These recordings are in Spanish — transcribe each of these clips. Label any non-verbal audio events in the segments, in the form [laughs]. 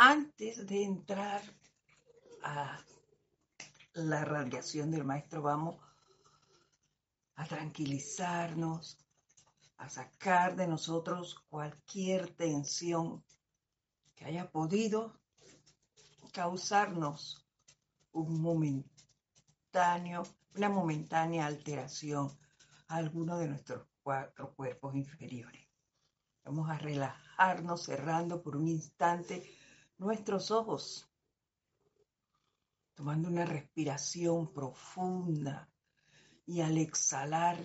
antes de entrar a la radiación del maestro, vamos a tranquilizarnos, a sacar de nosotros cualquier tensión que haya podido causarnos un momentáneo, una momentánea alteración a alguno de nuestros cuatro cuerpos inferiores. Vamos a relajarnos cerrando por un instante nuestros ojos, tomando una respiración profunda y al exhalar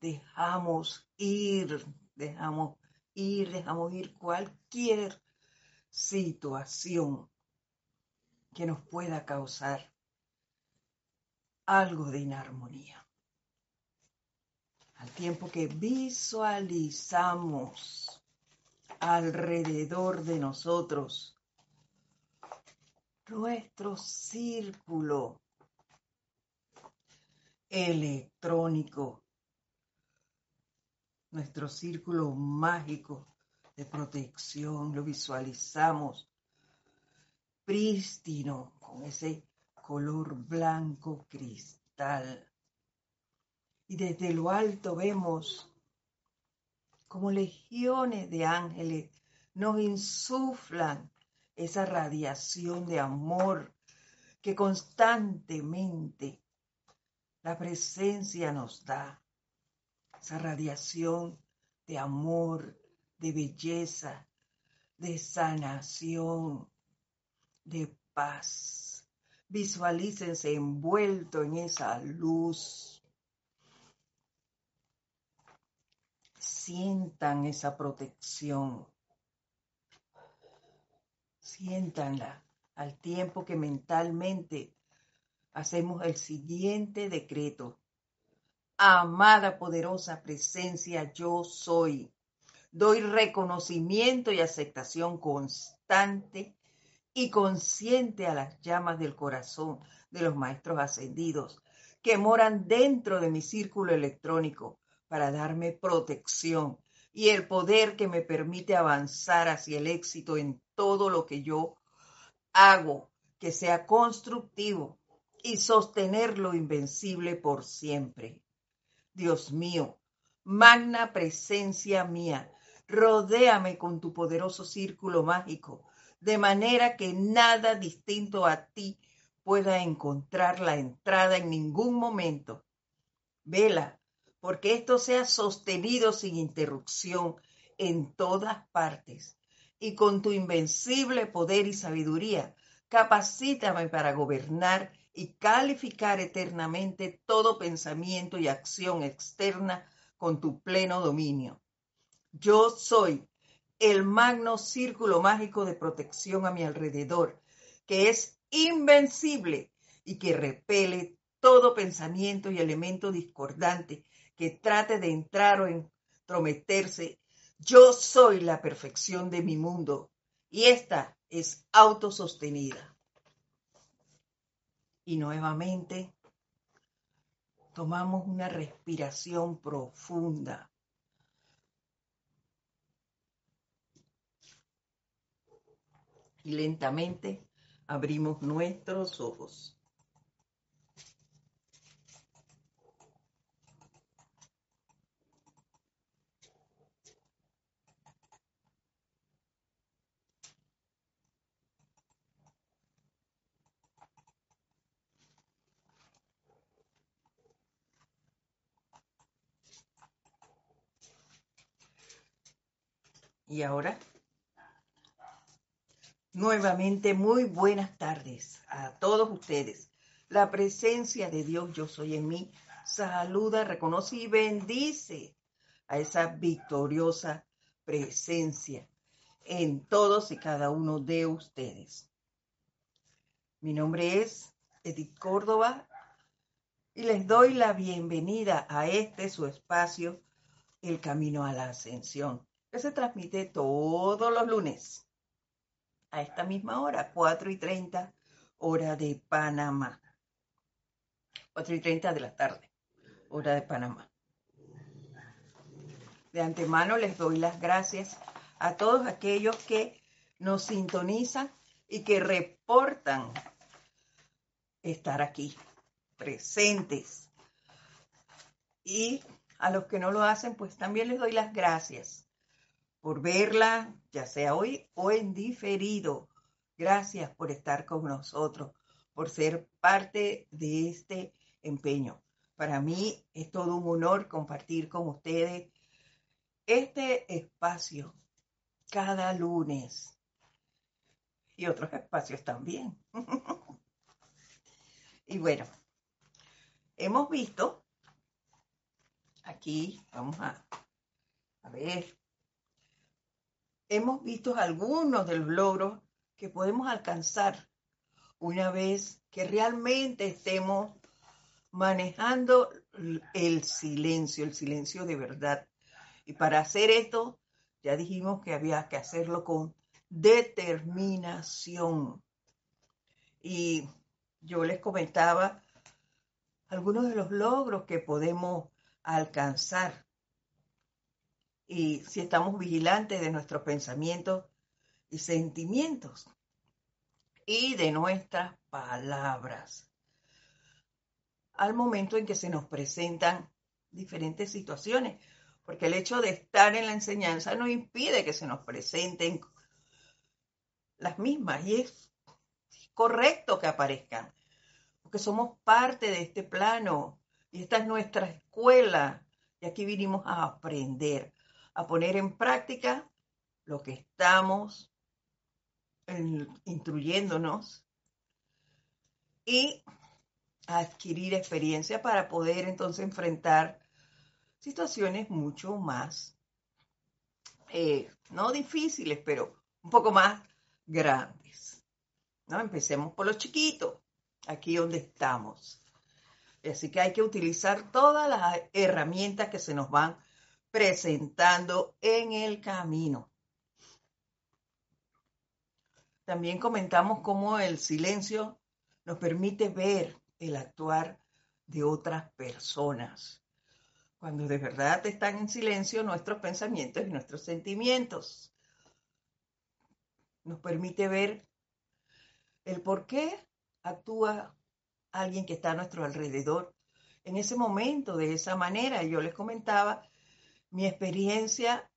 dejamos ir, dejamos ir, dejamos ir cualquier situación que nos pueda causar algo de inarmonía. Al tiempo que visualizamos alrededor de nosotros. Nuestro círculo electrónico, nuestro círculo mágico de protección, lo visualizamos prístino con ese color blanco cristal. Y desde lo alto vemos como legiones de ángeles nos insuflan esa radiación de amor que constantemente la presencia nos da. Esa radiación de amor, de belleza, de sanación, de paz. Visualícense envuelto en esa luz sientan esa protección. Siéntanla al tiempo que mentalmente hacemos el siguiente decreto. Amada poderosa presencia, yo soy. Doy reconocimiento y aceptación constante y consciente a las llamas del corazón de los maestros ascendidos que moran dentro de mi círculo electrónico para darme protección y el poder que me permite avanzar hacia el éxito en todo lo que yo hago, que sea constructivo y sostener lo invencible por siempre. Dios mío, magna presencia mía, rodéame con tu poderoso círculo mágico, de manera que nada distinto a ti pueda encontrar la entrada en ningún momento. Vela porque esto sea sostenido sin interrupción en todas partes. Y con tu invencible poder y sabiduría, capacítame para gobernar y calificar eternamente todo pensamiento y acción externa con tu pleno dominio. Yo soy el magno círculo mágico de protección a mi alrededor, que es invencible y que repele todo pensamiento y elemento discordante que trate de entrar o entrometerse. Yo soy la perfección de mi mundo y esta es autosostenida. Y nuevamente tomamos una respiración profunda. Y lentamente abrimos nuestros ojos. Y ahora, nuevamente muy buenas tardes a todos ustedes. La presencia de Dios, yo soy en mí, saluda, reconoce y bendice a esa victoriosa presencia en todos y cada uno de ustedes. Mi nombre es Edith Córdoba y les doy la bienvenida a este su espacio, El Camino a la Ascensión que se transmite todos los lunes a esta misma hora, 4 y 30, hora de Panamá. 4 y 30 de la tarde, hora de Panamá. De antemano les doy las gracias a todos aquellos que nos sintonizan y que reportan estar aquí, presentes. Y a los que no lo hacen, pues también les doy las gracias por verla, ya sea hoy o en diferido. Gracias por estar con nosotros, por ser parte de este empeño. Para mí es todo un honor compartir con ustedes este espacio cada lunes y otros espacios también. [laughs] y bueno, hemos visto, aquí vamos a, a ver, hemos visto algunos de los logros que podemos alcanzar una vez que realmente estemos manejando el silencio, el silencio de verdad. Y para hacer esto, ya dijimos que había que hacerlo con determinación. Y yo les comentaba algunos de los logros que podemos alcanzar. Y si estamos vigilantes de nuestros pensamientos y sentimientos y de nuestras palabras. Al momento en que se nos presentan diferentes situaciones, porque el hecho de estar en la enseñanza no impide que se nos presenten las mismas y es correcto que aparezcan, porque somos parte de este plano y esta es nuestra escuela y aquí vinimos a aprender, a poner en práctica lo que estamos instruyéndonos y a adquirir experiencia para poder entonces enfrentar situaciones mucho más, eh, no difíciles, pero un poco más grandes. ¿no? Empecemos por los chiquitos, aquí donde estamos. Así que hay que utilizar todas las herramientas que se nos van presentando en el camino. También comentamos cómo el silencio nos permite ver el actuar de otras personas. Cuando de verdad están en silencio nuestros pensamientos y nuestros sentimientos nos permite ver el por qué actúa alguien que está a nuestro alrededor en ese momento, de esa manera. Yo les comentaba mi experiencia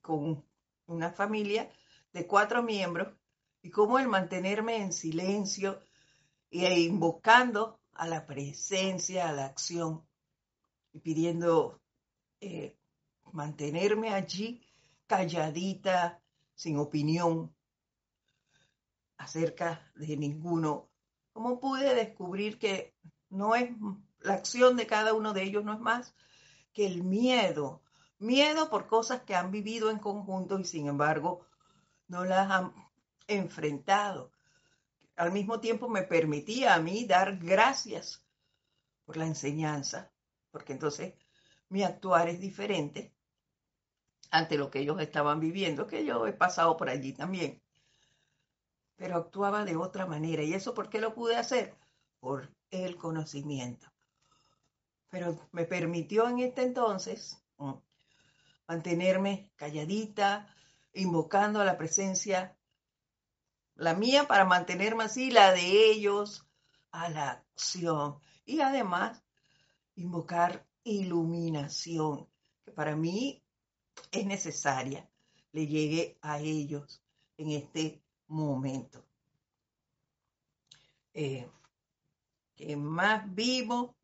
con una familia de cuatro miembros y cómo el mantenerme en silencio e invocando a la presencia, a la acción y pidiendo eh, mantenerme allí calladita, sin opinión, acerca de ninguno. ¿Cómo pude descubrir que no es la acción de cada uno de ellos no es más que el miedo, miedo por cosas que han vivido en conjunto y sin embargo no las han enfrentado. Al mismo tiempo me permitía a mí dar gracias por la enseñanza, porque entonces mi actuar es diferente ante lo que ellos estaban viviendo, que yo he pasado por allí también pero actuaba de otra manera. ¿Y eso por qué lo pude hacer? Por el conocimiento. Pero me permitió en este entonces mm, mantenerme calladita, invocando a la presencia, la mía para mantenerme así, la de ellos, a la acción. Y además, invocar iluminación, que para mí es necesaria, le llegue a ellos en este momento. Eh, más vivo,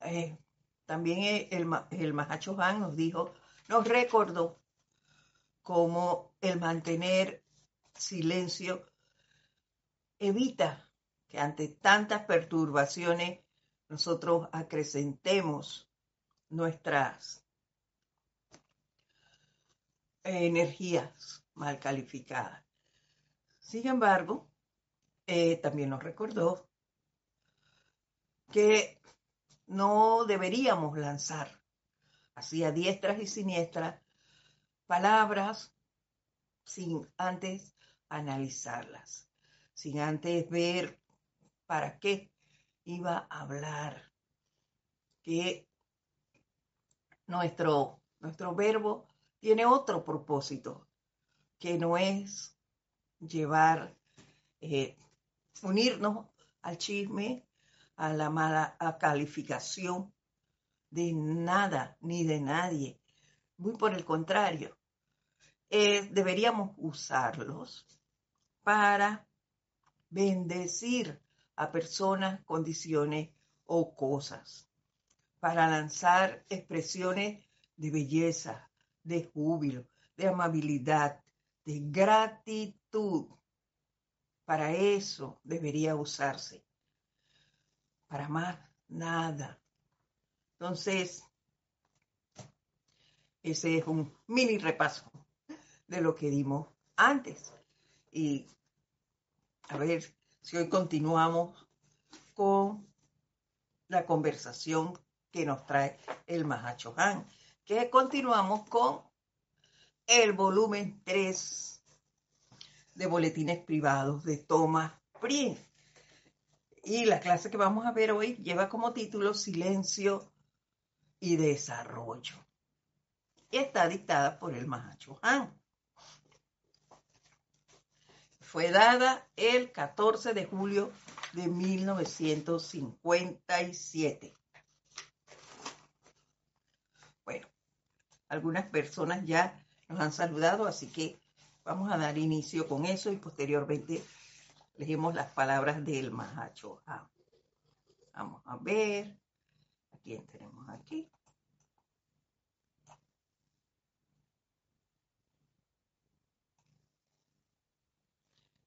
eh, también el, el Han nos dijo, nos recordó cómo el mantener silencio evita que ante tantas perturbaciones nosotros acrecentemos nuestras energías mal calificadas. Sin embargo, eh, también nos recordó que no deberíamos lanzar así a diestras y siniestras palabras sin antes analizarlas, sin antes ver para qué iba a hablar, que nuestro, nuestro verbo tiene otro propósito, que no es llevar, eh, unirnos al chisme, a la mala calificación de nada ni de nadie. Muy por el contrario, eh, deberíamos usarlos para bendecir a personas, condiciones o cosas, para lanzar expresiones de belleza, de júbilo, de amabilidad, de gratitud. Para eso debería usarse. Para más nada. Entonces, ese es un mini repaso de lo que dimos antes. Y a ver si hoy continuamos con la conversación que nos trae el Mahacho Han, que continuamos con el volumen 3 de boletines privados de Thomas Prince. Y la clase que vamos a ver hoy lleva como título Silencio y Desarrollo. Y está dictada por el Mahacho Han. Fue dada el 14 de julio de 1957. Bueno, algunas personas ya nos han saludado, así que vamos a dar inicio con eso y posteriormente leemos las palabras del Mahacho. Vamos a ver. ¿A quién tenemos aquí?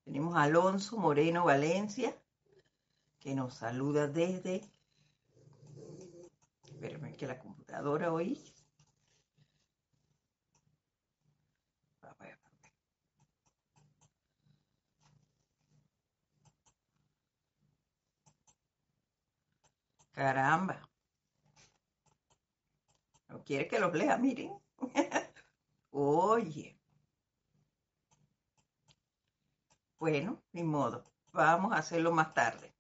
Tenemos a Alonso Moreno Valencia, que nos saluda desde... Espérenme que la computadora hoy Caramba. No quiere que los lea, miren. [laughs] Oye. Bueno, ni modo. Vamos a hacerlo más tarde.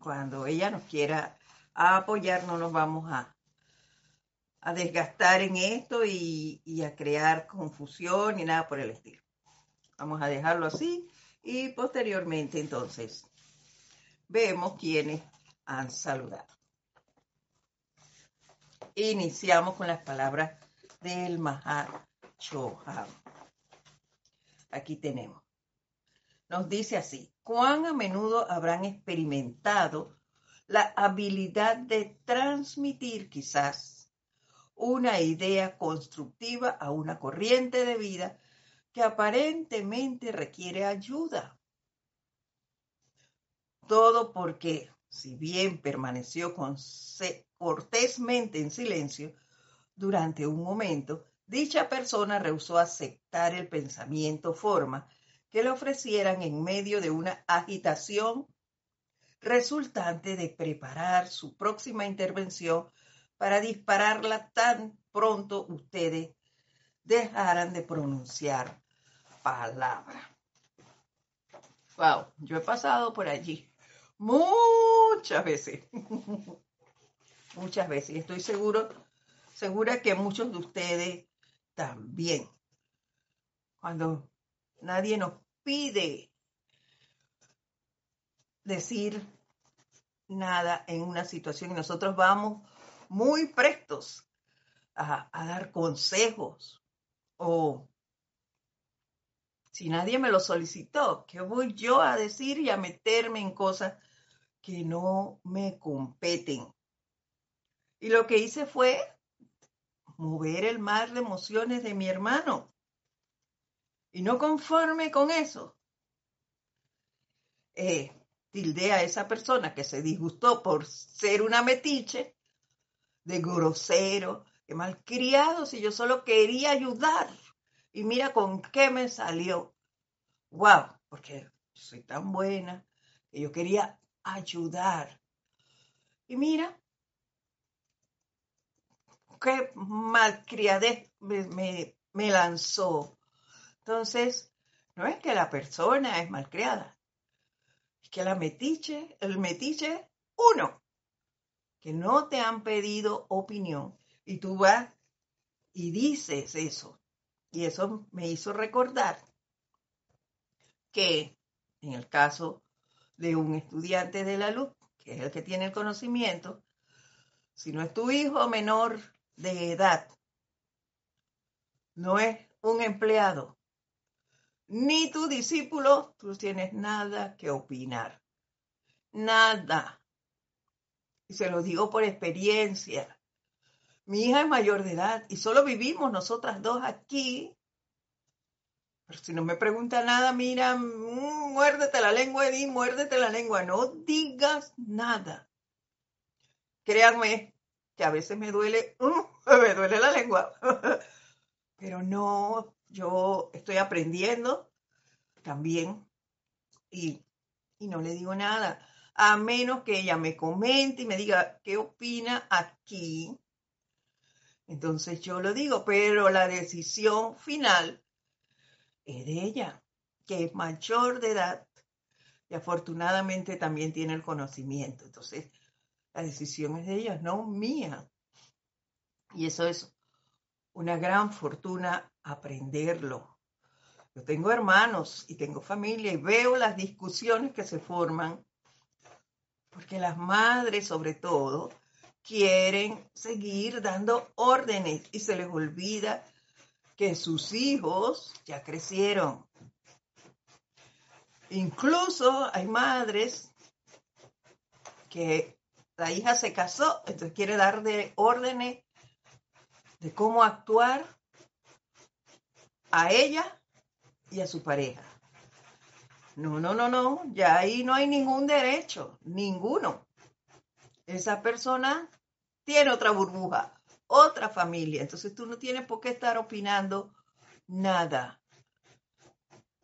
Cuando ella nos quiera apoyar, no nos vamos a, a desgastar en esto y, y a crear confusión ni nada por el estilo. Vamos a dejarlo así y posteriormente entonces vemos quiénes han saludado. Iniciamos con las palabras del Chohan. Aquí tenemos. Nos dice así, ¿cuán a menudo habrán experimentado la habilidad de transmitir quizás una idea constructiva a una corriente de vida que aparentemente requiere ayuda? Todo porque, si bien permaneció cortésmente en silencio, durante un momento, dicha persona rehusó aceptar el pensamiento forma que le ofrecieran en medio de una agitación resultante de preparar su próxima intervención para dispararla tan pronto ustedes dejaran de pronunciar palabra. Wow, yo he pasado por allí muchas veces. [laughs] muchas veces. Y estoy seguro, segura que muchos de ustedes también. Cuando nadie nos pide decir nada en una situación y nosotros vamos muy prestos a, a dar consejos o si nadie me lo solicitó, ¿qué voy yo a decir y a meterme en cosas que no me competen? Y lo que hice fue mover el mar de emociones de mi hermano. Y no conforme con eso, eh, tildé a esa persona que se disgustó por ser una metiche, de grosero, de malcriado, si yo solo quería ayudar. Y mira con qué me salió. Wow, porque soy tan buena que yo quería ayudar. Y mira, qué malcriadez me, me, lanzó. Entonces, no es que la persona es malcriada, es que la metiche, el metiche, uno, que no te han pedido opinión y tú vas y dices eso. Y eso me hizo recordar que en el caso de un estudiante de la luz, que es el que tiene el conocimiento, si no es tu hijo menor de edad, no es un empleado, ni tu discípulo, tú tienes nada que opinar. Nada. Y se lo digo por experiencia. Mi hija es mayor de edad y solo vivimos nosotras dos aquí. Pero si no me pregunta nada, mira, mm, muérdete la lengua, Edith, muérdete la lengua. No digas nada. Créanme que a veces me duele, mm, [laughs] me duele la lengua. [laughs] Pero no, yo estoy aprendiendo también y, y no le digo nada a menos que ella me comente y me diga qué opina aquí. Entonces yo lo digo, pero la decisión final es de ella, que es mayor de edad y afortunadamente también tiene el conocimiento. Entonces, la decisión es de ella, no mía. Y eso es una gran fortuna aprenderlo. Yo tengo hermanos y tengo familia y veo las discusiones que se forman porque las madres sobre todo quieren seguir dando órdenes y se les olvida que sus hijos ya crecieron. Incluso hay madres que la hija se casó, entonces quiere dar de órdenes de cómo actuar a ella y a su pareja. No, no, no, no, ya ahí no hay ningún derecho, ninguno. Esa persona tiene otra burbuja, otra familia, entonces tú no tienes por qué estar opinando nada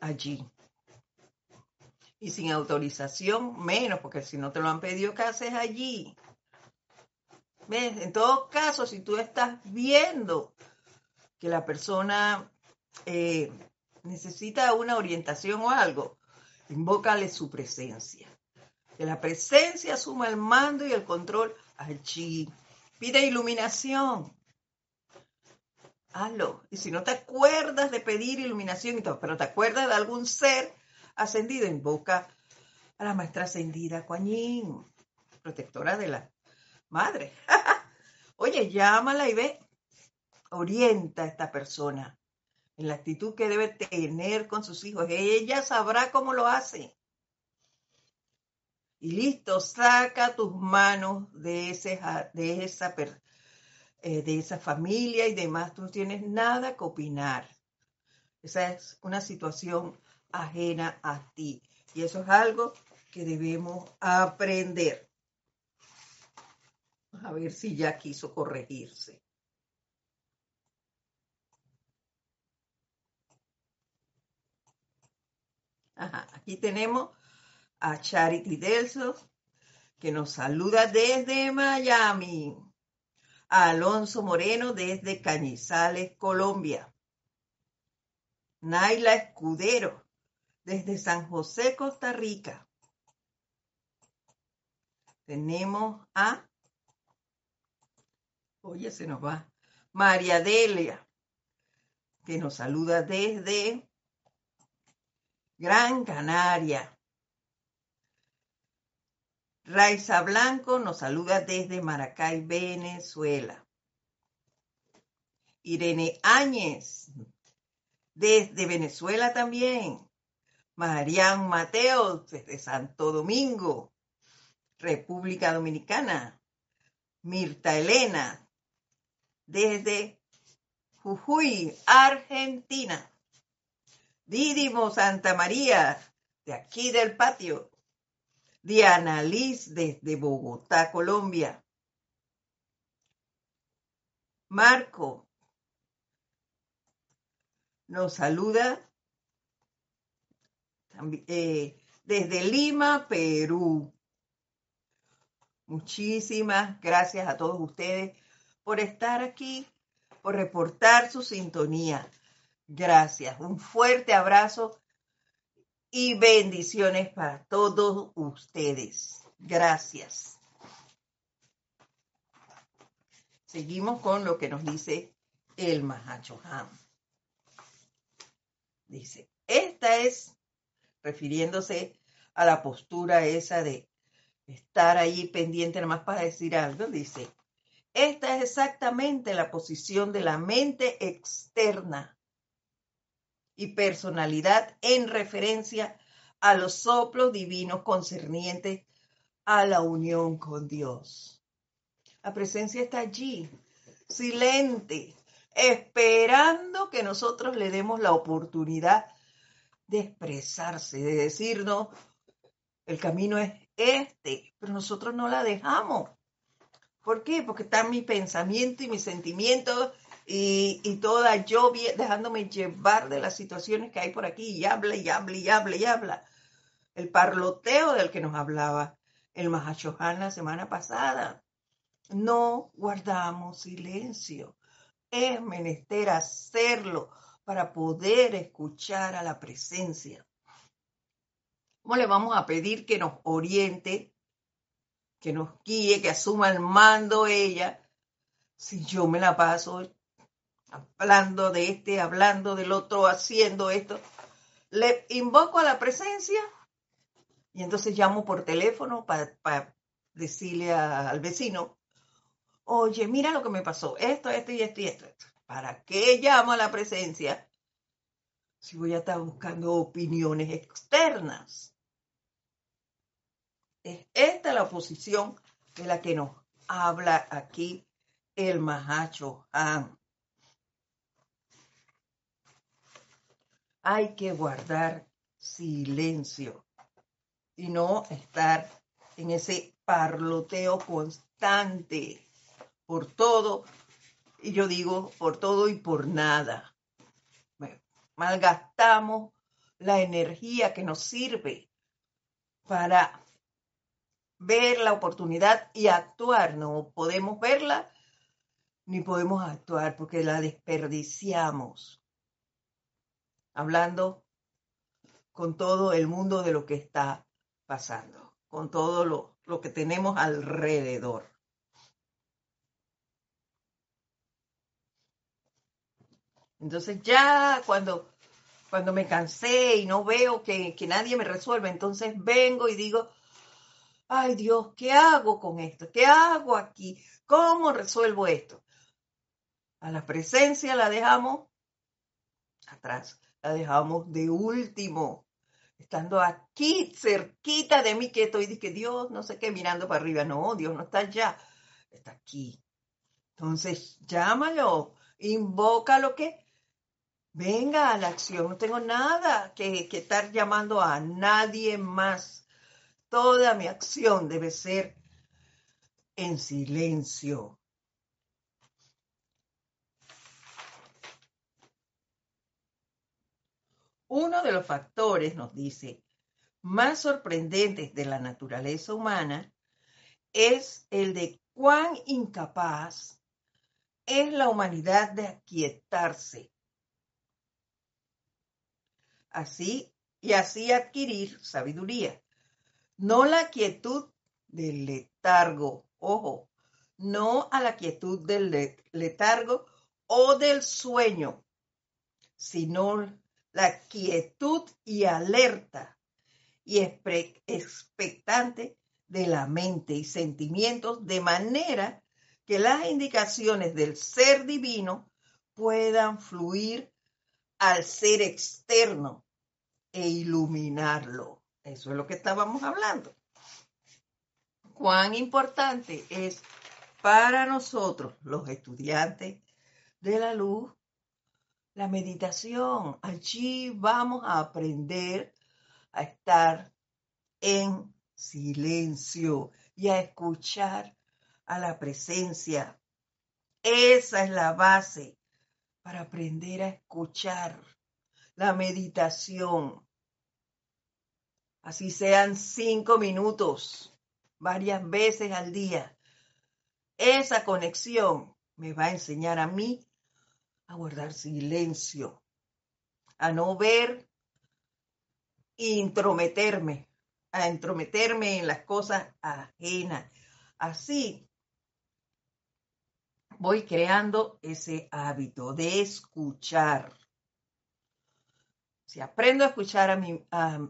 allí. Y sin autorización, menos, porque si no te lo han pedido, ¿qué haces allí? ¿Ves? En todo caso, si tú estás viendo que la persona eh, necesita una orientación o algo, invócale su presencia. Que la presencia asuma el mando y el control allí. Pide iluminación. Hazlo. Y si no te acuerdas de pedir iluminación, pero te acuerdas de algún ser ascendido, invoca a la maestra ascendida Kuan protectora de la madre. [laughs] Oye, llámala y ve, orienta a esta persona en la actitud que debe tener con sus hijos. Ella sabrá cómo lo hace. Y listo, saca tus manos de, ese, de, esa, eh, de esa familia y demás. Tú no tienes nada que opinar. Esa es una situación ajena a ti. Y eso es algo que debemos aprender. A ver si ya quiso corregirse. Aquí tenemos a Charity Delso, que nos saluda desde Miami. A Alonso Moreno desde Cañizales, Colombia. Naila Escudero desde San José, Costa Rica. Tenemos a, oye, se nos va, María Delia, que nos saluda desde Gran Canaria. Raiza Blanco nos saluda desde Maracay, Venezuela. Irene Áñez, desde Venezuela también. Marian Mateo, desde Santo Domingo, República Dominicana. Mirta Elena, desde Jujuy, Argentina. Didimo Santa María, de aquí del patio. Diana Liz, desde Bogotá, Colombia. Marco nos saluda eh, desde Lima, Perú. Muchísimas gracias a todos ustedes por estar aquí, por reportar su sintonía. Gracias. Un fuerte abrazo y bendiciones para todos ustedes. Gracias. Seguimos con lo que nos dice el Mahachohan. Dice, esta es refiriéndose a la postura esa de estar ahí pendiente nada más para decir algo, dice, esta es exactamente la posición de la mente externa y personalidad en referencia a los soplos divinos concernientes a la unión con Dios. La presencia está allí, silente, esperando que nosotros le demos la oportunidad de expresarse, de decirnos, el camino es este, pero nosotros no la dejamos. ¿Por qué? Porque está mi pensamiento y mis sentimientos y, y toda yo dejándome llevar de las situaciones que hay por aquí y habla y habla y habla y habla. El parloteo del que nos hablaba el Mahashohan la semana pasada. No guardamos silencio. Es menester hacerlo para poder escuchar a la presencia. ¿Cómo le vamos a pedir que nos oriente, que nos guíe, que asuma el mando ella, si yo me la paso hablando de este, hablando del otro, haciendo esto? Le invoco a la presencia y entonces llamo por teléfono para, decirle al vecino, oye, mira lo que me pasó, esto, esto y esto y esto. ¿Para qué llamo a la presencia si voy a estar buscando opiniones externas? Es esta la posición de la que nos habla aquí el Mahacho Han. Hay que guardar silencio y no estar en ese parloteo constante por todo, y yo digo por todo y por nada. malgastamos la energía que nos sirve para ver la oportunidad y actuar. No podemos verla ni podemos actuar porque la desperdiciamos. Hablando con todo el mundo de lo que está pasando, con todo lo, lo que tenemos alrededor. Entonces ya cuando, cuando me cansé y no veo que, que nadie me resuelve, entonces vengo y digo, ay Dios, ¿qué hago con esto? ¿Qué hago aquí? ¿Cómo resuelvo esto? A la presencia la dejamos atrás, la dejamos de último estando aquí cerquita de mí que estoy, que Dios, no sé qué, mirando para arriba. No, Dios no está allá, está aquí. Entonces, llámalo, invoca lo que venga a la acción. No tengo nada que, que estar llamando a nadie más. Toda mi acción debe ser en silencio. Uno de los factores, nos dice, más sorprendentes de la naturaleza humana es el de cuán incapaz es la humanidad de aquietarse. Así y así adquirir sabiduría. No la quietud del letargo, ojo, no a la quietud del letargo o del sueño, sino la quietud y alerta y expectante de la mente y sentimientos de manera que las indicaciones del ser divino puedan fluir al ser externo e iluminarlo. Eso es lo que estábamos hablando. Cuán importante es para nosotros, los estudiantes de la luz, la meditación. Allí vamos a aprender a estar en silencio y a escuchar a la presencia. Esa es la base para aprender a escuchar la meditación. Así sean cinco minutos, varias veces al día. Esa conexión me va a enseñar a mí a guardar silencio, a no ver intrometerme, a entrometerme en las cosas ajenas. Así voy creando ese hábito de escuchar. Si aprendo a escuchar a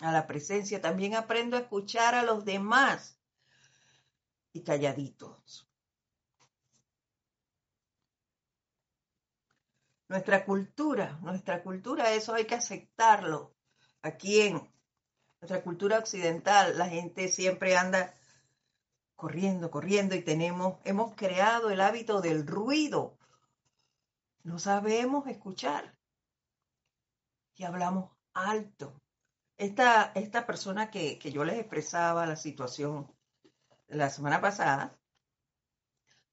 a la presencia, también aprendo a escuchar a los demás y calladitos. Nuestra cultura, nuestra cultura, eso hay que aceptarlo. Aquí en nuestra cultura occidental, la gente siempre anda corriendo, corriendo y tenemos, hemos creado el hábito del ruido. No sabemos escuchar y hablamos alto. Esta, esta persona que, que yo les expresaba la situación la semana pasada,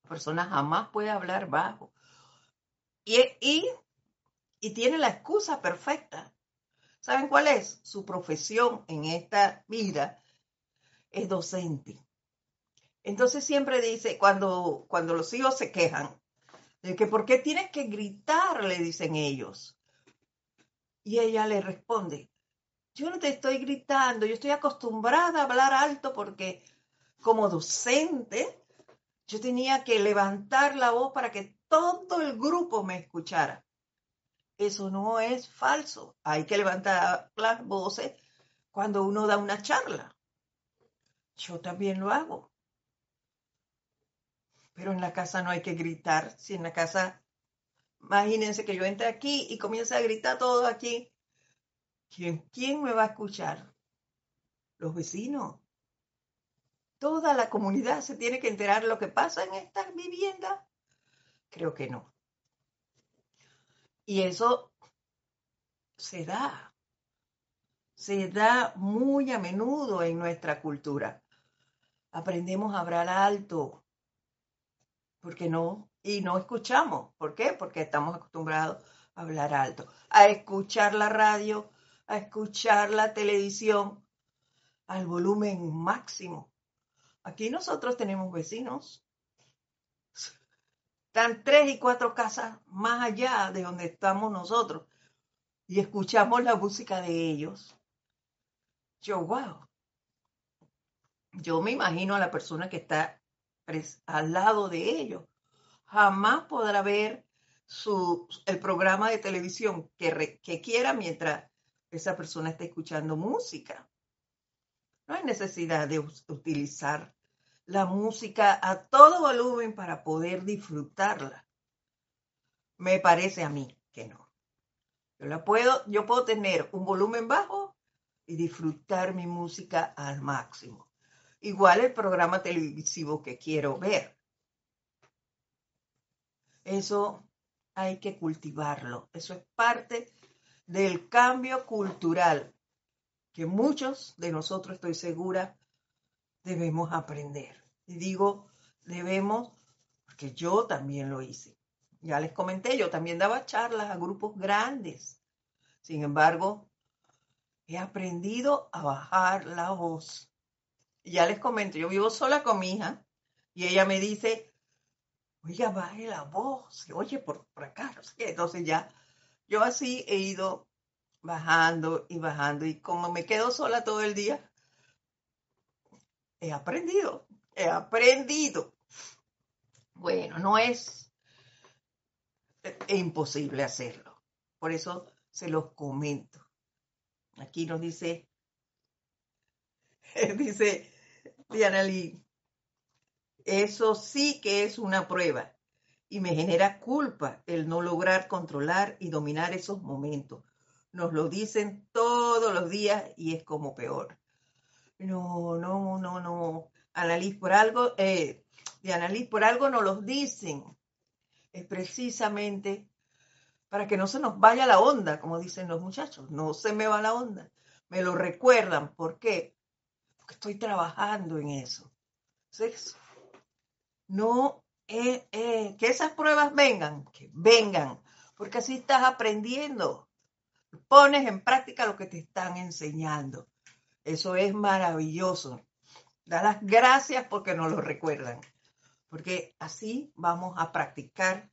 la persona jamás puede hablar bajo. Y, y, tiene la excusa perfecta. ¿Saben cuál es? Su profesión en esta vida es docente. Entonces siempre dice, cuando, cuando los hijos se quejan, de que ¿por qué tienes que gritar? le dicen ellos. Y ella le responde, yo no te estoy gritando, yo estoy acostumbrada a hablar alto porque como docente yo tenía que levantar la voz para que todo el grupo me escuchara. Eso no es falso. Hay que levantar las voces cuando uno da una charla. Yo también lo hago. Pero en la casa no hay que gritar. Si en la casa, imagínense que yo entre aquí y comience a gritar todo aquí, ¿quién, quién me va a escuchar? Los vecinos. Toda la comunidad se tiene que enterar de lo que pasa en estas viviendas. Creo que no. Y eso se da, se da muy a menudo en nuestra cultura. Aprendemos a hablar alto, porque no, y no escuchamos. ¿Por qué? Porque estamos acostumbrados a hablar alto, a escuchar la radio, a escuchar la televisión al volumen máximo. Aquí nosotros tenemos vecinos. Están tres y cuatro casas más allá de donde estamos nosotros y escuchamos la música de ellos. Yo, wow. Yo me imagino a la persona que está al lado de ellos. Jamás podrá ver el programa de televisión que, que quiera mientras esa persona está escuchando música. No hay necesidad de utilizar la música a todo volumen para poder disfrutarla. Me parece a mí que no. Yo la puedo, yo puedo tener un volumen bajo y disfrutar mi música al máximo igual el programa televisivo que quiero ver. Eso hay que cultivarlo. Eso es parte del cambio cultural que muchos de nosotros, estoy segura, debemos aprender. Y digo, debemos, porque yo también lo hice. Ya les comenté, yo también daba charlas a grupos grandes. Sin embargo, he aprendido a bajar la voz ya les comento, yo vivo sola con mi hija y ella me dice, oiga, baje la voz, oye, por, por acá, no sé qué. Entonces ya, yo así he ido bajando y bajando y como me quedo sola todo el día, he aprendido, he aprendido. Bueno, no es imposible hacerlo. Por eso se los comento. Aquí nos dice, [laughs] dice Diana Lee, eso sí que es una prueba y me genera culpa el no lograr controlar y dominar esos momentos. Nos lo dicen todos los días y es como peor. No, no, no, no. Annalise, por algo, eh, Diana Lee, por algo nos los dicen. Es precisamente para que no se nos vaya la onda, como dicen los muchachos. No se me va la onda. Me lo recuerdan. ¿Por qué? estoy trabajando en eso. no, eh, eh, que esas pruebas vengan, que vengan, porque así estás aprendiendo. Pones en práctica lo que te están enseñando. Eso es maravilloso. Da las gracias porque nos lo recuerdan. Porque así vamos a practicar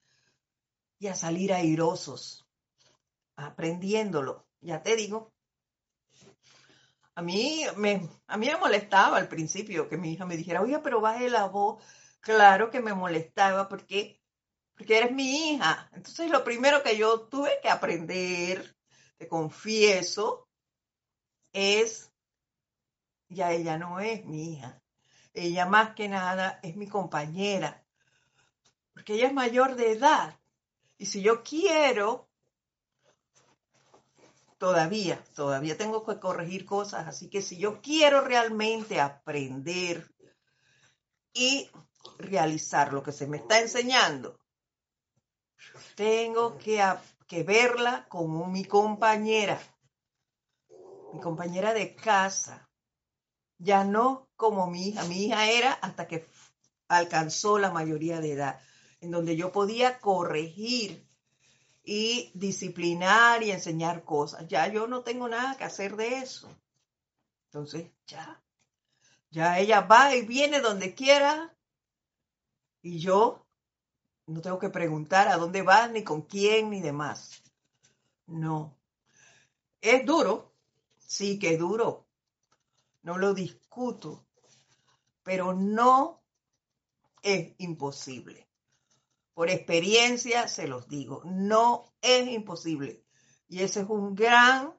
y a salir airosos, aprendiéndolo. Ya te digo, a mí me, a mí me molestaba al principio que mi hija me dijera, oye, pero baje la voz. Claro que me molestaba porque, porque eres mi hija. Entonces lo primero que yo tuve que aprender, te confieso, es, ya ella no es mi hija. Ella más que nada es mi compañera, porque ella es mayor de edad. Y si yo quiero, todavía, todavía tengo que corregir cosas, así que si yo quiero realmente aprender y realizar lo que se me está enseñando, tengo que, verla como mi compañera, mi compañera de casa, ya no como mi hija. Mi hija era hasta que alcanzó la mayoría de edad, en donde yo podía corregir y disciplinar y enseñar cosas. Ya yo no tengo nada que hacer de eso. Entonces, ya, ya ella va y viene donde quiera y yo no tengo que preguntar a dónde va, ni con quién, ni demás. No. Es duro, sí que duro. No lo discuto, pero no es imposible. Por experiencia se los digo, no es imposible. Y ese es un gran,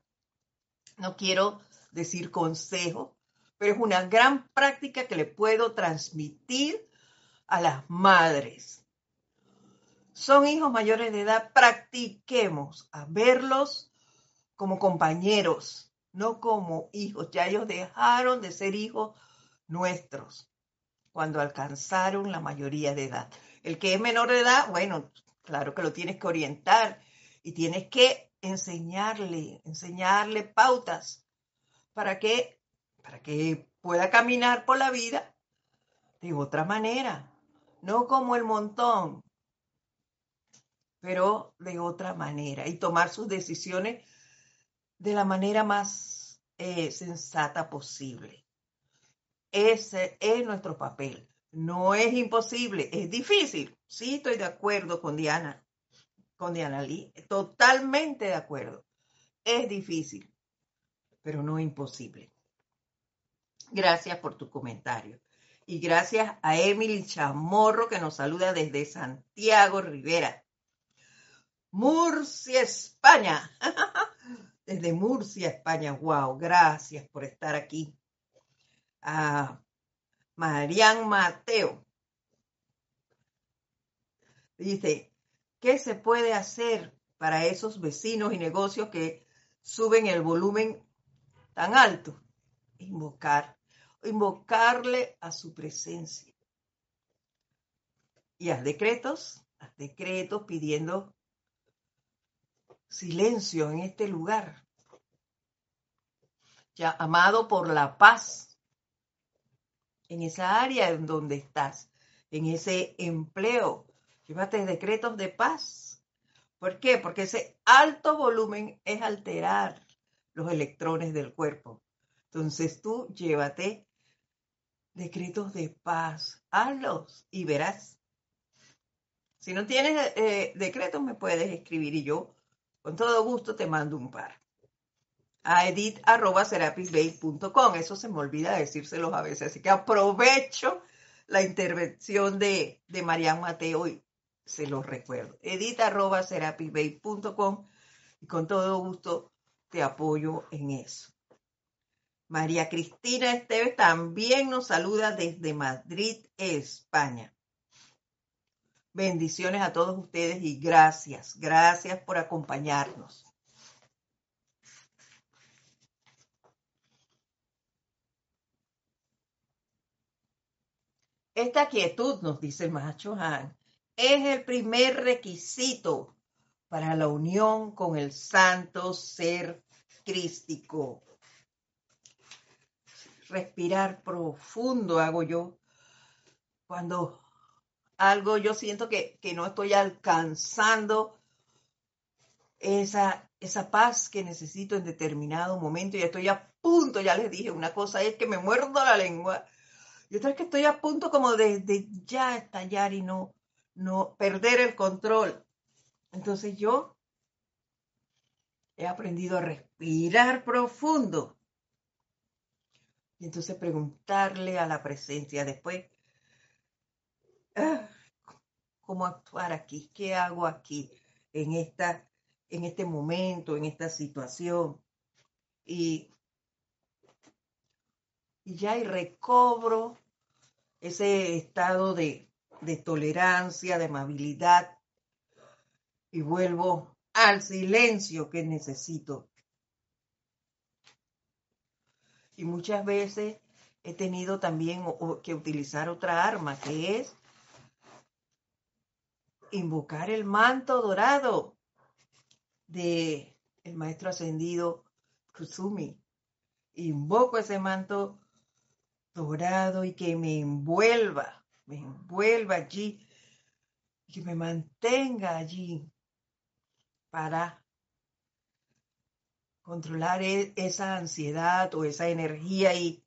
no quiero decir consejo, pero es una gran práctica que le puedo transmitir a las madres. Son hijos mayores de edad, practiquemos a verlos como compañeros, no como hijos. Ya ellos dejaron de ser hijos nuestros cuando alcanzaron la mayoría de edad. El que es menor de edad, bueno, claro que lo tienes que orientar y tienes que enseñarle, enseñarle pautas para que, para que pueda caminar por la vida de otra manera, no como el montón, pero de otra manera y tomar sus decisiones de la manera más eh, sensata posible. Ese es nuestro papel. No es imposible, es difícil. Sí, estoy de acuerdo con Diana, con Diana Lee, totalmente de acuerdo. Es difícil, pero no imposible. Gracias por tu comentario. Y gracias a Emily Chamorro que nos saluda desde Santiago Rivera. Murcia, España. [laughs] Desde Murcia, España. Wow, gracias por estar aquí. Ah, Marian Mateo. Dice, ¿qué se puede hacer para esos vecinos y negocios que suben el volumen tan alto? Invocar, invocarle a su presencia. Y haz decretos, haz decretos pidiendo silencio en este lugar. Ya amado por la paz en esa área en donde estás, en ese empleo. Llévate decretos de paz. ¿Por qué? Porque ese alto volumen es alterar los electrones del cuerpo. Entonces tú llévate decretos de paz, hazlos y verás. Si no tienes eh, decretos, me puedes escribir y yo con todo gusto te mando un par a edit.serapisbay.com. Eso se me olvida decírselos a veces, así que aprovecho la intervención de, de Marian Mateo y se los recuerdo. edit.serapisbay.com y con todo gusto te apoyo en eso. María Cristina Esteves también nos saluda desde Madrid, España. Bendiciones a todos ustedes y gracias, gracias por acompañarnos. Esta quietud, nos dice Macho Han, es el primer requisito para la unión con el santo ser crístico. Respirar profundo hago yo cuando algo yo siento que, que no estoy alcanzando esa, esa paz que necesito en determinado momento y estoy a punto, ya les dije, una cosa es que me muerdo la lengua y otra es que estoy a punto como de, ya estallar y no, no perder el control. Entonces yo he aprendido a respirar profundo. Y entonces preguntarle a la presencia después, ¿cómo actuar aquí? ¿Qué hago aquí en, esta, en este momento, en esta situación? Y y ya y recobro ese estado de, de tolerancia, de amabilidad y vuelvo al silencio que necesito. Y muchas veces he tenido también que utilizar otra arma, que es invocar el manto dorado de el maestro ascendido Kusumi. Invoco ese manto dorado y que me envuelva, me envuelva allí, que me mantenga allí para controlar e, esa ansiedad o esa energía y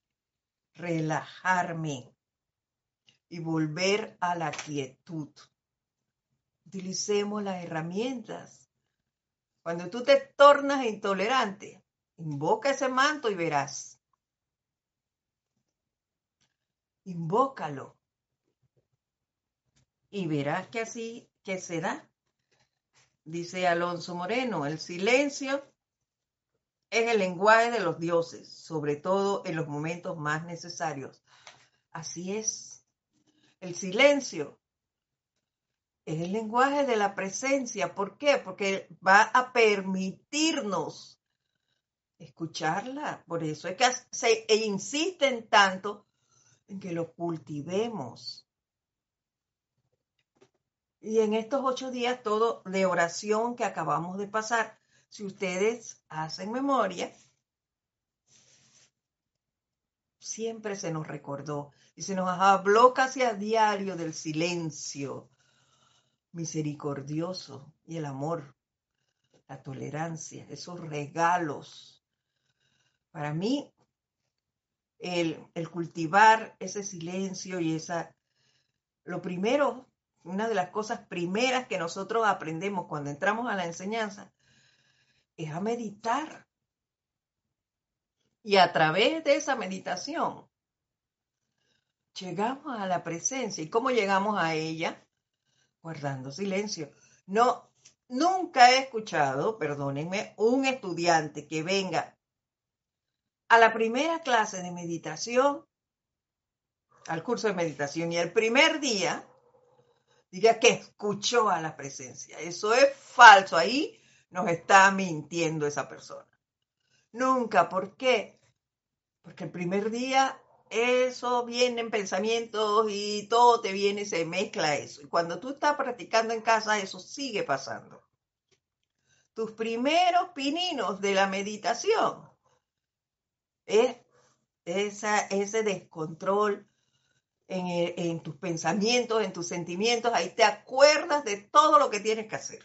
relajarme y volver a la quietud. Utilicemos las herramientas. Cuando tú te tornas intolerante, invoca ese manto y verás. Invócalo. Y verás que así que será. Dice Alonso Moreno, el silencio es el lenguaje de los dioses, sobre todo en los momentos más necesarios. Así es. El silencio es el lenguaje de la presencia. ¿Por qué? Porque va a permitirnos escucharla. Por eso es que se insisten tanto en que lo cultivemos. Y en estos ocho días, todo de oración que acabamos de pasar, si ustedes hacen memoria, siempre se nos recordó y se nos habló casi a diario del silencio misericordioso y el amor, la tolerancia, esos regalos. Para mí, el, cultivar ese silencio y esa, lo primero, una de las cosas primeras que nosotros aprendemos cuando entramos a la enseñanza es a meditar. Y a través de esa meditación llegamos a la presencia. ¿Y cómo llegamos a ella? Guardando silencio. No, nunca he escuchado, perdónenme, un estudiante que venga a la primera clase de meditación, al curso de meditación, y el primer día diga que escuchó a la presencia. Eso es falso. Ahí nos está mintiendo esa persona. Nunca, ¿por qué? Porque el primer día eso viene en pensamientos y todo te viene se mezcla eso. Y cuando tú estás practicando en casa, eso sigue pasando. Tus primeros pininos de la meditación es ese descontrol en, en tus pensamientos, en tus sentimientos. Ahí te acuerdas de todo lo que tienes que hacer.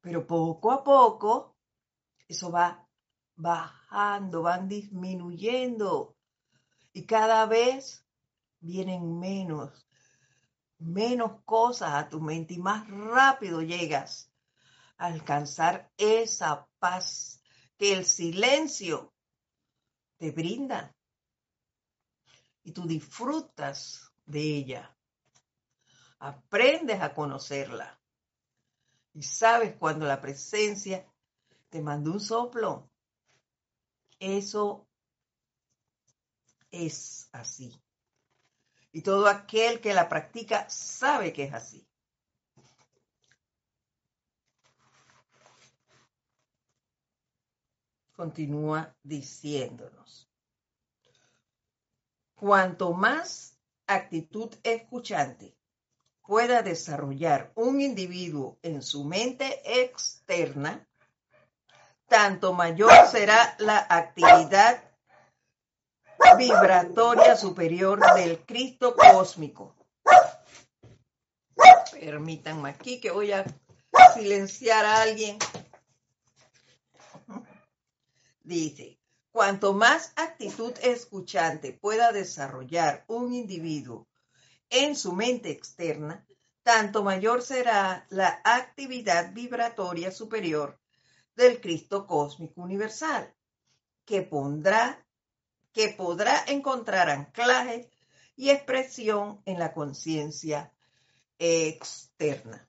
Pero poco a poco, eso va bajando, van disminuyendo. Y cada vez vienen menos, menos cosas a tu mente y más rápido llegas a alcanzar esa paz que el silencio te brinda. Y tú disfrutas de ella. Aprendes a conocerla. Y sabes cuando la presencia te manda un soplo. Eso es así. Y todo aquel que la practica sabe que es así. Continúa diciéndonos. Cuanto más actitud escuchante pueda desarrollar un individuo en su mente externa, tanto mayor será la actividad vibratoria superior del Cristo cósmico. Permítanme aquí que voy a silenciar a alguien. Dice, cuanto más actitud escuchante pueda desarrollar un individuo en su mente externa, tanto mayor será la actividad vibratoria superior del Cristo cósmico universal, que pondrá que podrá encontrar anclaje y expresión en la conciencia externa.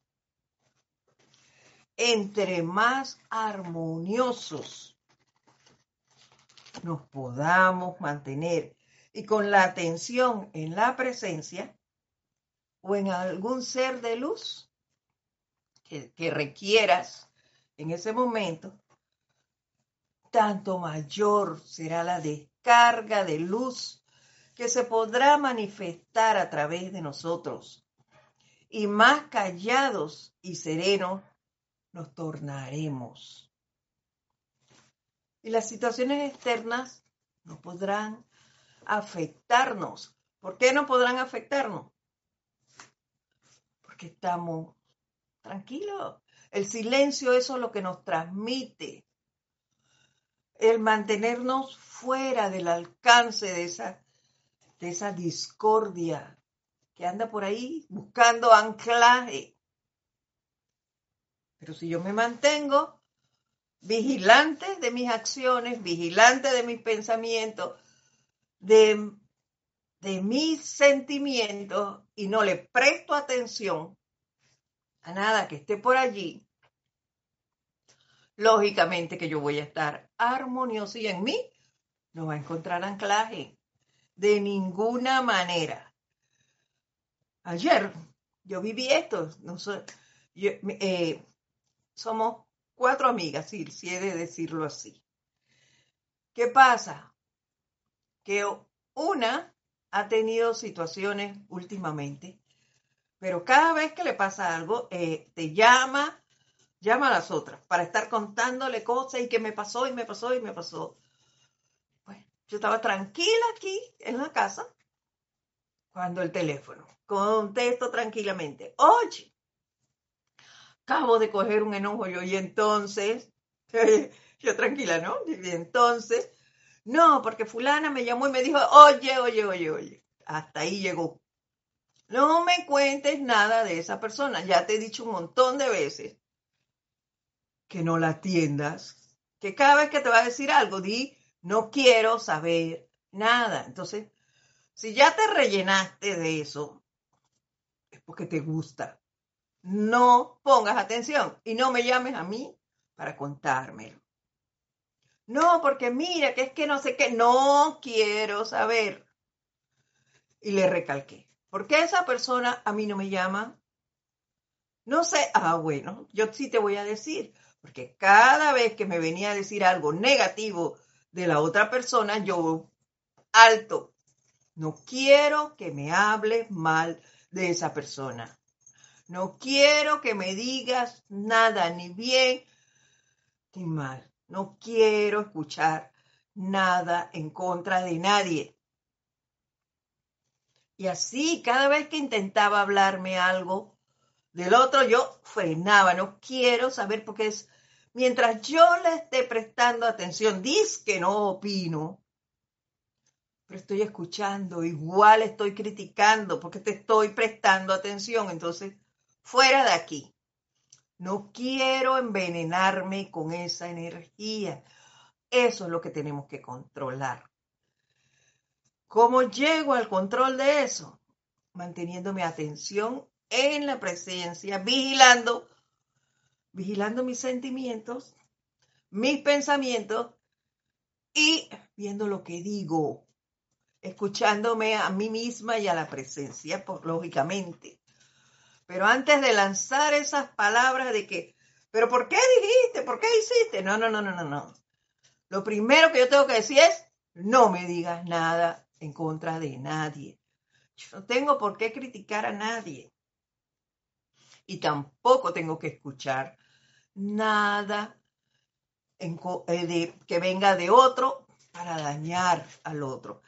Entre más armoniosos nos podamos mantener y con la atención en la presencia o en algún ser de luz que, que requieras en ese momento, tanto mayor será la descarga de luz que se podrá manifestar a través de nosotros. Y más callados y serenos nos tornaremos. Y las situaciones externas no podrán afectarnos. ¿Por qué no podrán afectarnos? Porque estamos tranquilos. El silencio, eso es lo que nos transmite. El mantenernos fuera del alcance de esa, de esa discordia que anda por ahí buscando anclaje. Pero si yo me mantengo vigilante de mis acciones, vigilante de mis pensamientos, de, de mis sentimientos y no le presto atención a nada que esté por allí, lógicamente que yo voy a estar armonioso y en mí no va a encontrar anclaje de ninguna manera. Ayer yo viví esto, no eh, somos cuatro amigas, si, si he de decirlo así. ¿Qué pasa? Que una ha tenido situaciones últimamente pero cada vez que le pasa algo, eh, te llama, llama a las otras para estar contándole cosas y que me pasó y me pasó y me pasó. Pues yo estaba tranquila aquí en la casa cuando el teléfono, contesto tranquilamente, oye, acabo de coger un enojo yo y entonces, [laughs] yo tranquila, ¿no? Y entonces, no, porque fulana me llamó y me dijo, oye, oye, oye, oye, hasta ahí llegó. No me cuentes nada de esa persona. Ya te he dicho un montón de veces que no la atiendas, que cada vez que te va a decir algo, di, no quiero saber nada. Entonces, si ya te rellenaste de eso, es porque te gusta. No pongas atención y no me llames a mí para contármelo. No, porque mira, que es que no sé qué, no quiero saber. Y le recalqué. ¿Por qué esa persona a mí no me llama? No sé, ah, bueno, yo sí te voy a decir, porque cada vez que me venía a decir algo negativo de la otra persona, yo alto, no quiero que me hables mal de esa persona. No quiero que me digas nada, ni bien ni mal. No quiero escuchar nada en contra de nadie. Y así, cada vez que intentaba hablarme algo del otro, yo frenaba, no quiero saber porque es, mientras yo le esté prestando atención, diz que no opino, pero estoy escuchando, igual estoy criticando porque te estoy prestando atención, entonces, fuera de aquí. No quiero envenenarme con esa energía. Eso es lo que tenemos que controlar. ¿Cómo llego al control de eso? Manteniendo mi atención en la presencia, vigilando, vigilando mis sentimientos, mis pensamientos y viendo lo que digo, escuchándome a mí misma y a la presencia, lógicamente. Pero antes de lanzar esas palabras de que, pero ¿por qué dijiste? ¿Por qué hiciste? No, no, no, no, no, no. Lo primero que yo tengo que decir es, no me digas nada en contra de nadie. Yo no tengo por qué criticar a nadie. Y tampoco tengo que escuchar nada eh, que venga de otro para dañar al otro.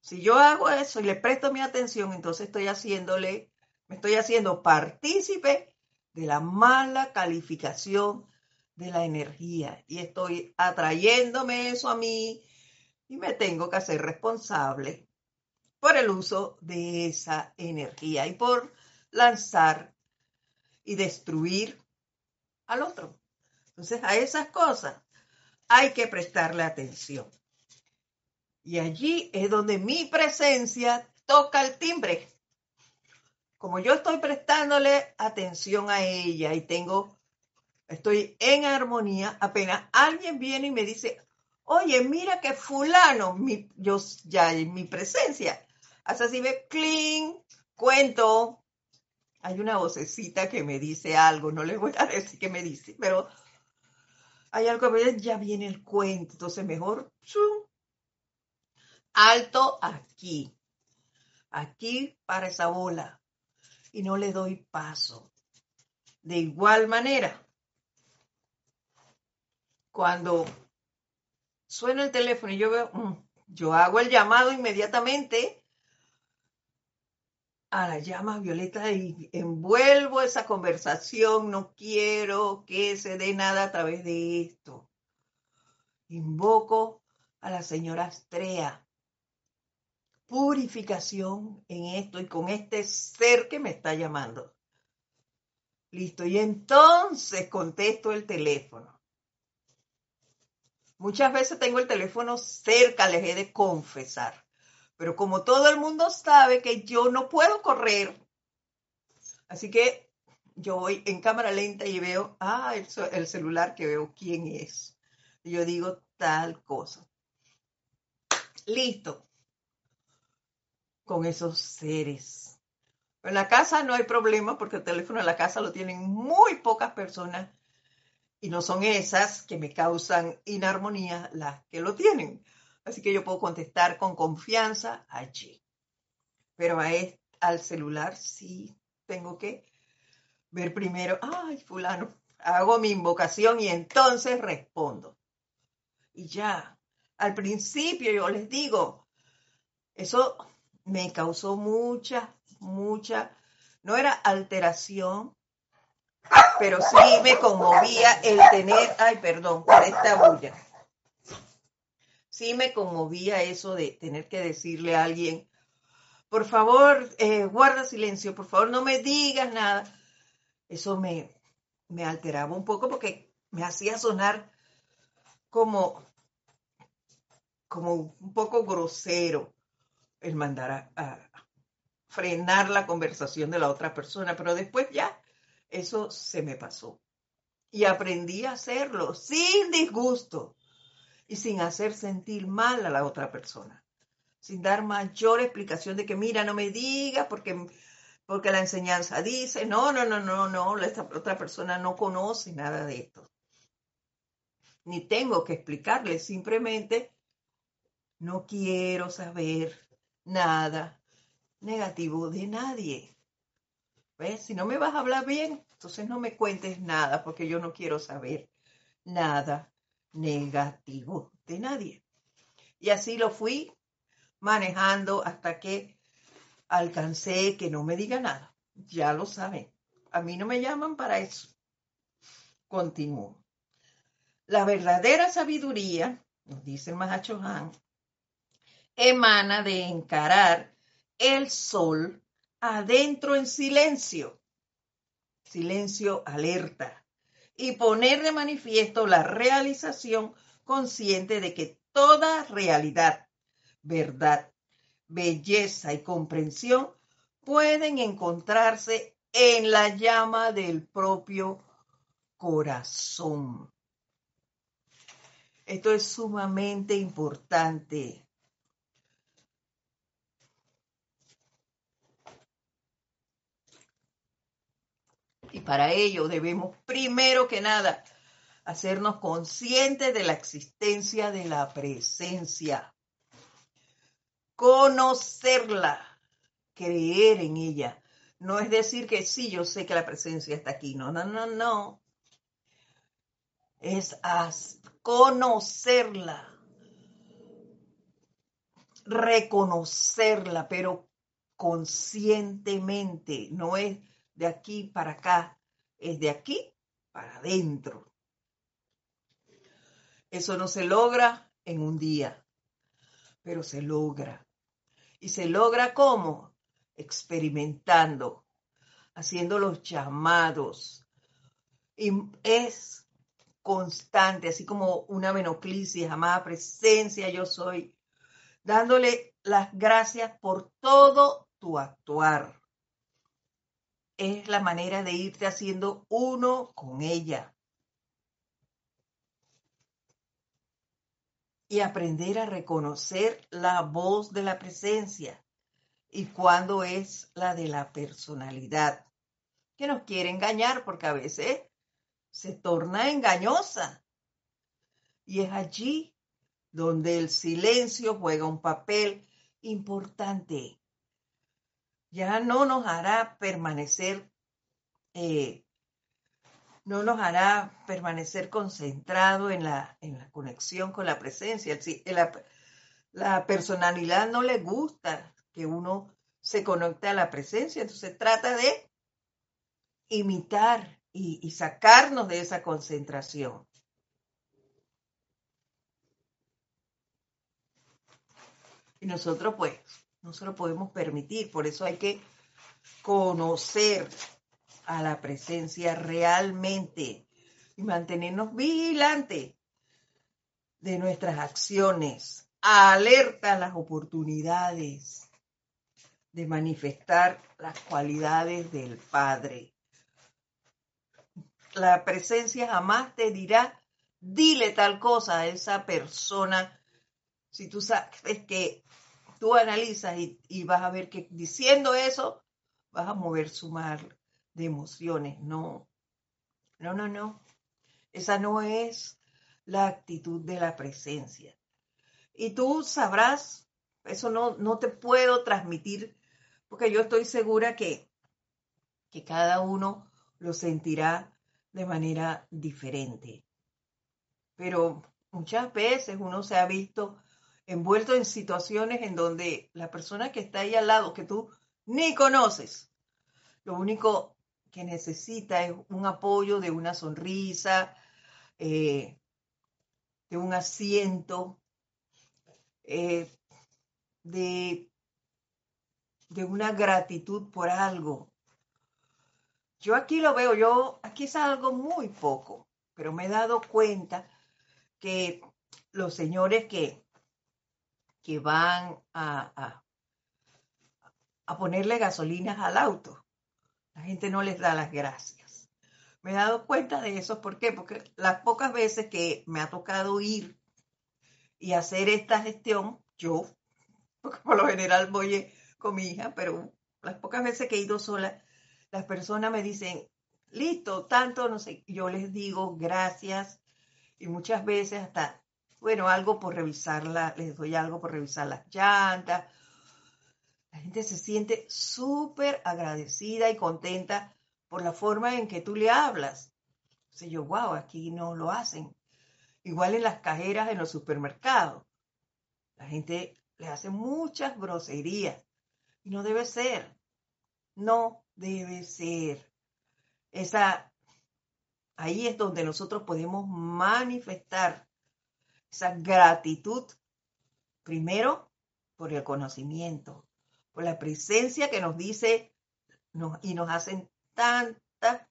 Si yo hago eso y le presto mi atención, entonces estoy haciéndole, me estoy haciendo partícipe de la mala calificación de la energía y estoy atrayéndome eso a mí y me tengo que hacer responsable por el uso de esa energía y por lanzar y destruir al otro. Entonces a esas cosas hay que prestarle atención. Y allí es donde mi presencia toca el timbre. Como yo estoy prestándole atención a ella y tengo, estoy en armonía, apenas alguien viene y me dice, Oye, mira que fulano, mi, yo ya en mi presencia, hasta si ve clean, cuento. Hay una vocecita que me dice algo, no les voy a [laughs] decir qué me dice, pero hay algo que ya viene el cuento, entonces mejor alto aquí, aquí para esa bola y no le doy paso. De igual manera, cuando suena el teléfono y yo veo, mm, yo hago el llamado inmediatamente a la llama violeta y envuelvo esa conversación, no quiero que se dé nada a través de esto. Invoco a la señora Astrea. Purificación en esto y con este ser que me está llamando. Listo. Y entonces contesto el teléfono. Muchas veces tengo el teléfono cerca, les he de confesar. Pero como todo el mundo sabe que yo no puedo correr, así que yo voy en cámara lenta y veo, ah, el, celular que veo quién es. Y yo digo tal cosa. Listo. Con esos seres. En la casa no hay problema porque el teléfono en la casa lo tienen muy pocas personas y no son esas que me causan inarmonía las que lo tienen. Así que yo puedo contestar con confianza allí. Pero a al celular sí tengo que ver primero, ay, fulano, hago mi invocación y entonces respondo. Y ya, al principio yo les digo, eso me causó mucha, mucha, no era alteración, pero sí me conmovía el tener, ay, perdón, por esta bulla. Sí me conmovía eso de tener que decirle a alguien, por favor, eh, guarda silencio, por favor, no me digas nada. Eso me, me alteraba un poco porque me hacía sonar como, como un poco grosero el mandar a frenar la conversación de la otra persona, pero después ya eso se me pasó. Y aprendí a hacerlo sin disgusto y sin hacer sentir mal a la otra persona. Sin dar mayor explicación de que, mira, no me digas porque, porque la enseñanza dice, no, no, no, no, no, esta otra persona no conoce nada de esto. Ni tengo que explicarle, simplemente no quiero saber nada negativo de nadie. Si no me vas a hablar bien, entonces no me cuentes nada porque yo no quiero saber nada negativo de nadie. Y así lo fui manejando hasta que alcancé que no me diga nada. Ya lo saben. A mí no me llaman para eso. Continúo. La verdadera sabiduría, nos dice el Mahacho Han, emana de encarar el sol adentro en silencio, silencio alerta, y poner de manifiesto la realización consciente de que toda realidad, verdad, belleza y comprensión pueden encontrarse en la llama del propio corazón. Esto es sumamente importante. Y para ello debemos, primero que nada, hacernos conscientes de la existencia de la presencia, conocerla, creer en ella. No es decir que sí, yo sé que la presencia está aquí. No, no, no, no. Es conocerla, reconocerla, pero conscientemente. No es de aquí para acá, es de aquí para adentro. Eso no se logra en un día, pero se logra. ¿Y se logra cómo? Experimentando, haciendo los llamados. Y es constante, así como una menoclisis, amada presencia, yo soy, dándole las gracias por todo tu actuar es la manera de irte haciendo uno con ella. y aprender a reconocer la voz de la presencia y cuándo es la de la personalidad, que nos quiere engañar porque a veces se torna engañosa. Y es allí donde el silencio juega un papel importante. Ya no nos hará permanecer, eh, no nos hará permanecer concentrado en la, en la conexión con la presencia. La, la personalidad no le gusta que uno se conecte a la presencia, entonces trata de imitar y, y sacarnos de esa concentración. Y nosotros pues no se lo podemos permitir, por eso hay que conocer a la presencia realmente y mantenernos vigilantes de nuestras acciones, alerta a las oportunidades de manifestar las cualidades del Padre. La presencia jamás te dirá, dile tal cosa a esa persona. Si tú sabes que tú analizas y, vas a ver que diciendo eso vas a mover su mar de emociones. No, no, no, no. Esa no es la actitud de la presencia. Y tú sabrás, eso no, no te puedo transmitir, porque yo estoy segura que, que cada uno lo sentirá de manera diferente. Pero muchas veces uno se ha visto envuelto en situaciones en donde la persona que está ahí al lado, que tú ni conoces, lo único que necesita es un apoyo de una sonrisa, eh, de un asiento, eh, de, de una gratitud por algo. Yo aquí lo veo, yo aquí es algo muy poco, pero me he dado cuenta que los señores que que van a, a, ponerle gasolinas al auto. La gente no les da las gracias. Me he dado cuenta de eso. ¿Por qué? Porque las pocas veces que me ha tocado ir y hacer esta gestión, yo, por lo general voy con mi hija, pero las pocas veces que he ido sola, las personas me dicen, listo, tanto, no sé, yo les digo gracias y muchas veces hasta bueno, algo por revisarla, les doy algo por revisar las llantas. La gente se siente súper agradecida y contenta por la forma en que tú le hablas. O sea, yo, wow, aquí no lo hacen. Igual en las cajeras en los supermercados. La gente le hace muchas groserías. Y no debe ser. No debe ser. Esa, ahí es donde nosotros podemos manifestar esa gratitud, primero por el conocimiento, por la presencia que nos dice y nos hacen tanta,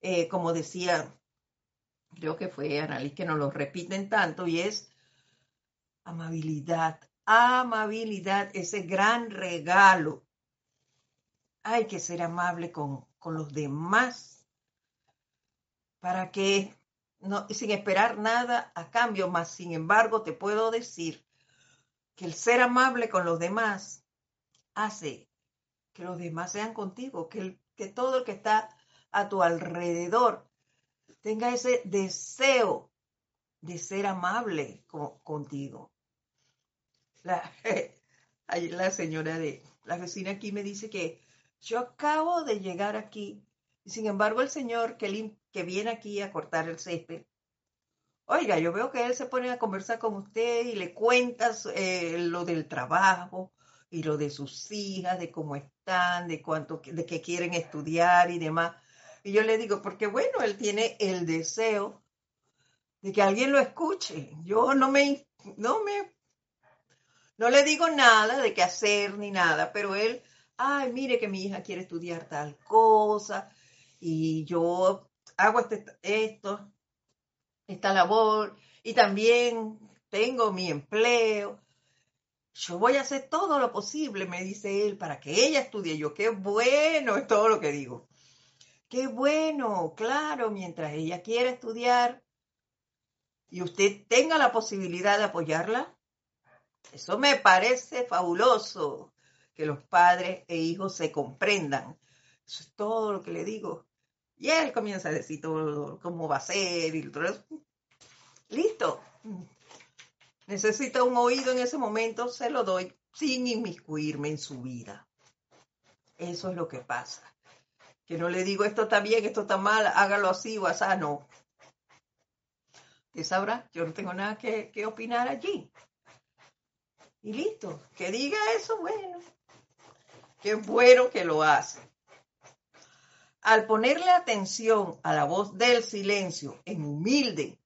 eh, como decía, creo que fue Annalise que nos lo repiten tanto, y es amabilidad, amabilidad, ese gran regalo. Hay que ser amable con, con los demás para que sin esperar nada a cambio, más sin embargo te puedo decir que el ser amable con los demás hace que los demás sean contigo, que, todo el que está a tu alrededor tenga ese deseo de ser amable contigo. [laughs] La señora de la vecina aquí me dice que yo acabo de llegar aquí y sin embargo el señor que, que viene aquí a cortar el césped, oiga, yo veo que él se pone a conversar con usted y le cuentas eh, lo del trabajo y lo de sus hijas, de cómo están, de cuánto, de qué quieren estudiar y demás. Y yo le digo, porque bueno, él tiene el deseo de que alguien lo escuche. Yo no me, no me, no le digo nada de qué hacer ni nada, pero él, ay, mire que mi hija quiere estudiar tal cosa y yo hago este, esto, esta labor y también tengo mi empleo. Yo voy a hacer todo lo posible, me dice él, para que ella estudie. Yo, qué bueno, es todo lo que digo. Qué bueno, claro, mientras ella quiera estudiar, y usted tenga la posibilidad de apoyarla, eso me parece fabuloso, que los padres e hijos se comprendan. Eso es todo lo que le digo. Y él comienza a decir todo cómo va a ser y todo eso. Listo. Necesita un oído en ese momento, se lo doy sin inmiscuirme en su vida. Eso es lo que pasa. Que no le digo esto está bien, esto está mal, hágalo así o así, no. ¿Qué sabrá? Yo no tengo nada que, que opinar allí. Y listo. Que diga eso, bueno. Qué bueno que lo hace. Al ponerle atención a la voz del silencio en humilde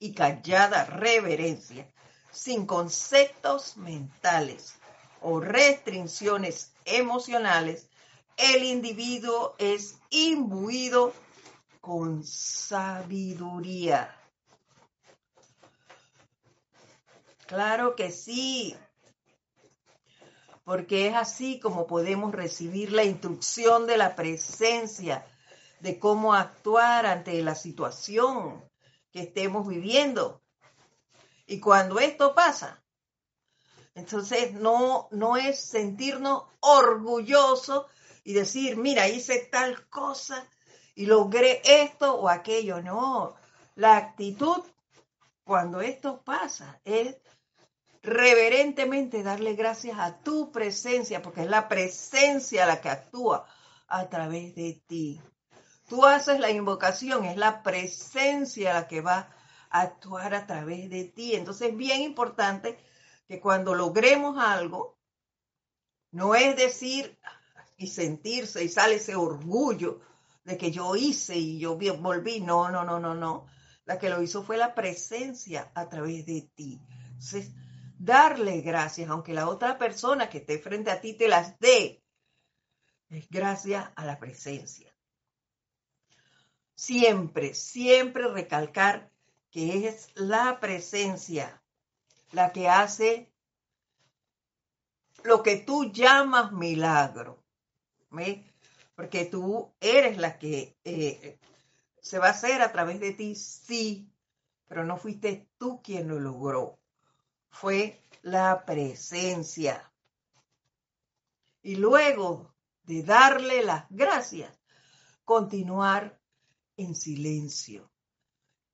y callada reverencia, sin conceptos mentales o restricciones emocionales, el individuo es imbuido con sabiduría. Claro que sí, porque es así como podemos recibir la instrucción de la presencia de cómo actuar ante la situación que estemos viviendo. Y cuando esto pasa, entonces no, no es sentirnos orgullosos y decir, mira, hice tal cosa y logré esto o aquello. No, la actitud cuando esto pasa es reverentemente darle gracias a tu presencia, porque es la presencia la que actúa a través de ti. Tú haces la invocación, es la presencia la que va a actuar a través de ti. Entonces es bien importante que cuando logremos algo, no es decir y sentirse y sale ese orgullo de que yo hice y yo volví. No, no, no, no, no. La que lo hizo fue la presencia a través de ti. Entonces, darle gracias, aunque la otra persona que esté frente a ti te las dé, es gracias a la presencia siempre, siempre recalcar que es la presencia la que hace lo que tú llamas milagro. Porque tú eres la que eh, se va a hacer a través de ti, sí, pero no fuiste tú quien lo logró. Fue la presencia. Y luego de darle las gracias, continuar en silencio,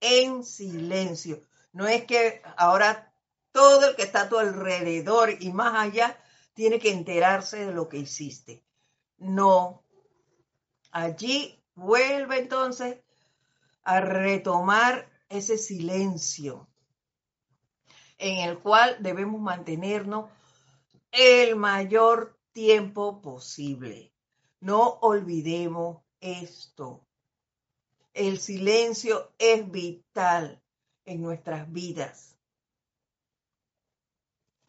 en silencio. No es que ahora todo el que está a tu alrededor y más allá tiene que enterarse de lo que hiciste. No. Allí vuelve entonces a retomar ese silencio en el cual debemos mantenernos el mayor tiempo posible. No olvidemos esto. El silencio es vital en nuestras vidas.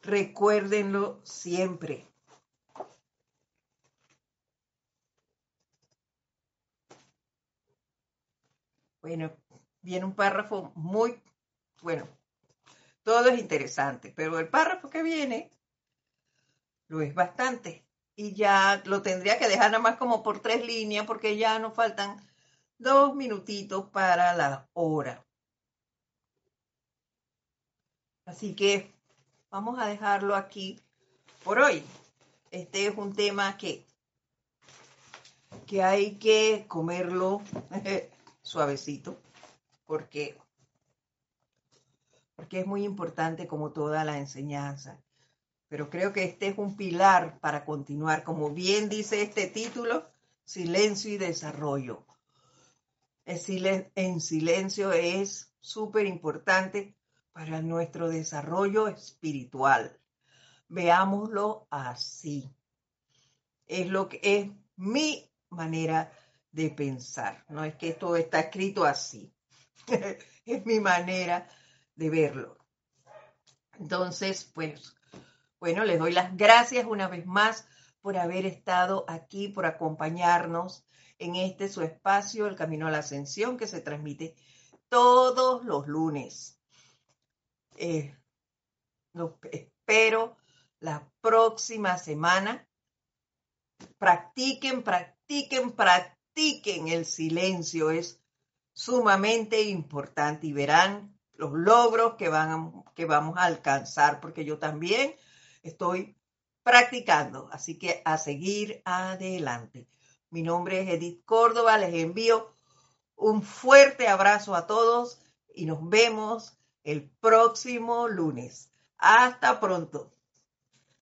Recuérdenlo siempre. Bueno, viene un párrafo muy, bueno, todo es interesante, pero el párrafo que viene lo es bastante. Y ya lo tendría que dejar nada más como por tres líneas porque ya nos faltan dos minutitos para la hora. Así que vamos a dejarlo aquí por hoy. Este es un tema que, que hay que comerlo [laughs] suavecito porque, porque es muy importante como toda la enseñanza. Pero creo que este es un pilar para continuar, como bien dice este título, silencio y desarrollo en silencio es súper importante para nuestro desarrollo espiritual. Veámoslo así. Es lo que es mi manera de pensar. No es que esto está escrito así. [laughs] es mi manera de verlo. Entonces, pues, bueno, les doy las gracias una vez más por haber estado aquí, por acompañarnos en este su espacio, El Camino a la Ascensión, que se transmite todos los lunes. Eh, espero la próxima semana. Practiquen, practiquen, practiquen el silencio. Es sumamente importante y verán los logros que, van que vamos a alcanzar, porque yo también estoy practicando, así que a seguir adelante. Mi nombre es Edith Córdoba, les envío un fuerte abrazo a todos y nos vemos el próximo lunes. Hasta pronto.